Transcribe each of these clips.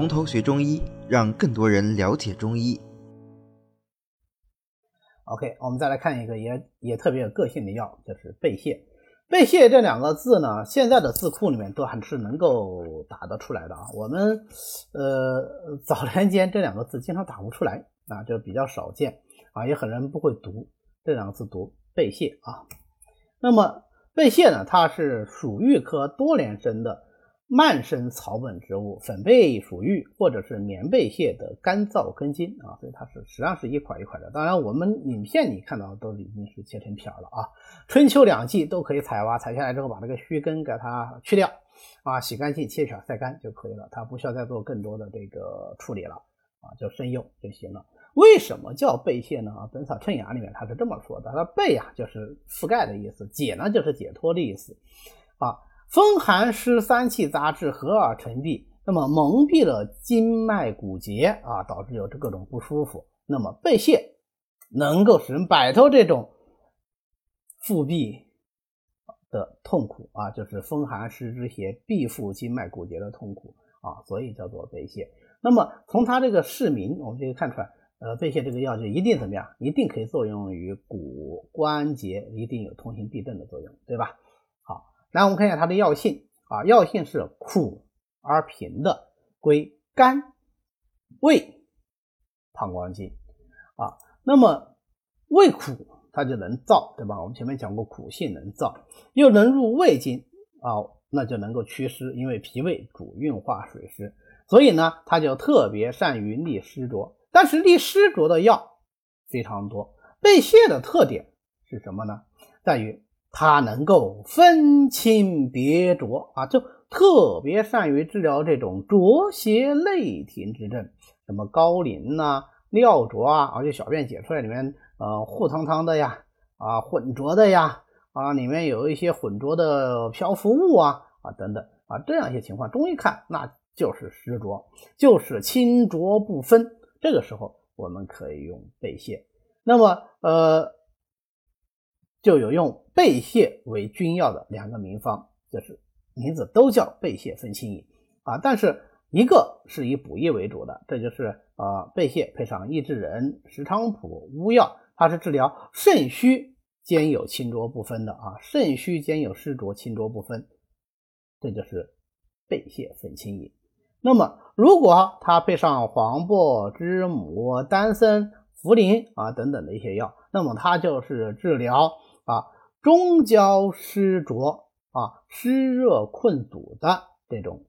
从头学中医，让更多人了解中医。OK，我们再来看一个也也特别有个性的药，就是贝泻。贝泻这两个字呢，现在的字库里面都还是能够打得出来的啊。我们呃早年间这两个字经常打不出来啊，就比较少见啊，也很多人不会读这两个字读贝泻啊。那么贝泻呢，它是属玉科多年生的。蔓生草本植物，粉贝属玉或者是棉贝蟹的干燥根茎啊，所以它是实际上是一块一块的。当然，我们影片你看到都已经是切成片了啊。春秋两季都可以采挖，采下来之后把这个须根给它去掉啊，洗干净切片晒干就可以了，它不需要再做更多的这个处理了啊，就生用就行了。为什么叫贝蟹呢？啊，《本草称养》里面它是这么说的：它贝啊就是覆盖的意思，解呢就是解脱的意思啊。风寒湿三气杂质合而成痹，那么蒙蔽了经脉骨节啊，导致有这各种不舒服。那么背泻能够使人摆脱这种腹痹的痛苦啊，就是风寒湿之邪痹腹经脉骨节的痛苦啊，所以叫做背泻。那么从它这个市名，我们就可以看出来，呃，背泻这个药就一定怎么样？一定可以作用于骨关节，一定有通行痹症的作用，对吧？来，我们看一下它的药性啊，药性是苦而平的，归肝、胃、膀胱经啊。那么胃苦，它就能燥，对吧？我们前面讲过，苦性能燥，又能入胃经啊，那就能够祛湿，因为脾胃主运化水湿，所以呢，它就特别善于利湿浊。但是利湿浊的药非常多，贝泻的特点是什么呢？在于。它能够分清别浊啊，就特别善于治疗这种浊邪内停之症，什么高淋呐、尿浊啊，而且小便解出来里面呃糊汤汤的呀，啊浑浊的呀，啊里面有一些浑浊的漂浮物啊啊等等啊这样一些情况，中医看那就是湿浊，就是清浊不分。这个时候我们可以用贝泻。那么呃。就有用贝泻为君药的两个名方，就是名字都叫贝泻分清饮啊，但是一个是以补益为主的，这就是呃贝泻配上益智仁、石菖蒲、乌药，它是治疗肾虚兼有清浊不分的啊，肾虚兼有湿浊清浊不分，这就是贝泻分清饮。那么如果它配上黄柏、知母、丹参、茯苓啊等等的一些药，那么它就是治疗。啊，中焦湿浊啊，湿热困阻的这种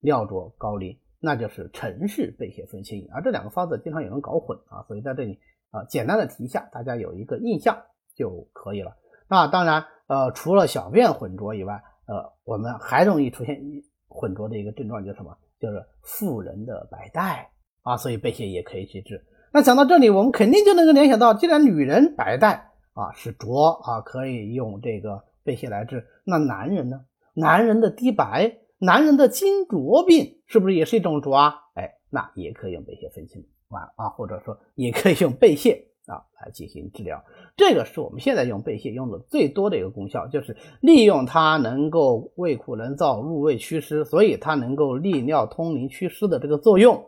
尿浊高淋，那就是陈氏贝泻分清饮。而这两个方子经常有人搞混啊，所以在这里啊，简单的提一下，大家有一个印象就可以了。那当然，呃，除了小便浑浊以外，呃，我们还容易出现浑浊的一个症状，就是什么？就是妇人的白带啊，所以贝泻也可以去治。那讲到这里，我们肯定就能够联想到，既然女人白带。啊，是浊啊，可以用这个贝泻来治。那男人呢？男人的低白，男人的金浊病，是不是也是一种浊啊？哎，那也可以用贝泻分清丸啊，或者说也可以用贝泻啊来进行治疗。这个是我们现在用贝泻用的最多的一个功效，就是利用它能够胃苦能燥，入胃祛湿，所以它能够利尿通淋祛湿的这个作用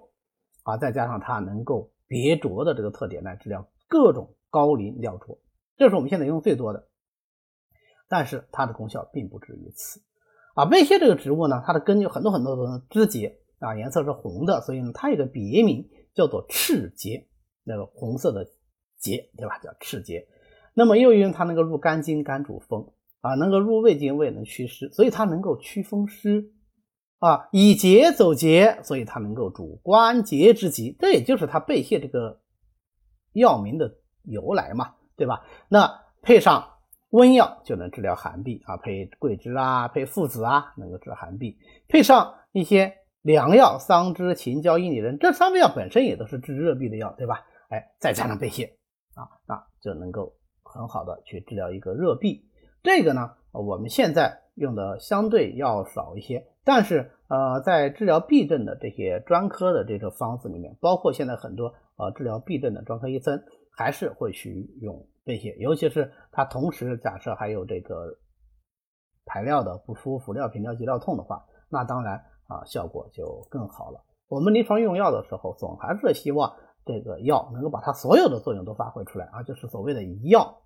啊，再加上它能够别浊的这个特点来治疗各种高淋尿浊。这是我们现在用最多的，但是它的功效并不止于此啊。贝泻这个植物呢，它的根有很多很多的枝节啊，颜色是红的，所以呢，它有个别名叫做赤节，那个红色的节，对吧？叫赤节。那么又因为它能够入肝经，肝主风啊，能够入胃经，胃能祛湿，所以它能够祛风湿啊，以节走节，所以它能够主关节之疾。这也就是它贝泻这个药名的由来嘛。对吧？那配上温药就能治疗寒痹啊，配桂枝啊，配附子啊，能够治寒痹。配上一些凉药，桑枝、秦椒、薏米仁，这三味药本身也都是治热痹的药，对吧？哎，再加上贝泻啊，那就能够很好的去治疗一个热痹。这个呢，我们现在用的相对要少一些，但是呃，在治疗痹症的这些专科的这个方子里面，包括现在很多呃治疗痹症的专科医生。还是会去用这些，尤其是它同时假设还有这个排尿的不舒服、尿频、尿急、尿痛的话，那当然啊效果就更好了。我们临床用药的时候，总还是希望这个药能够把它所有的作用都发挥出来啊，就是所谓的一药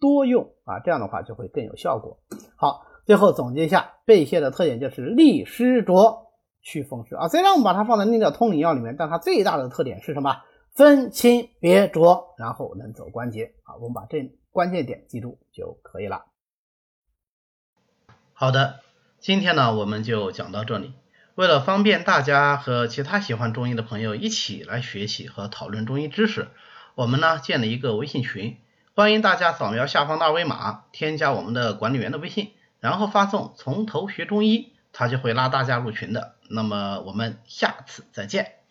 多用啊，这样的话就会更有效果。好，最后总结一下，贝泻的特点就是利湿浊、祛风湿啊。虽然我们把它放在利尿通灵药里面，但它最大的特点是什么？分清别浊，然后能走关节啊。我们把这关键点记住就可以了。好的，今天呢我们就讲到这里。为了方便大家和其他喜欢中医的朋友一起来学习和讨论中医知识，我们呢建了一个微信群，欢迎大家扫描下方的二维码，添加我们的管理员的微信，然后发送“从头学中医”，他就会拉大家入群的。那么我们下次再见。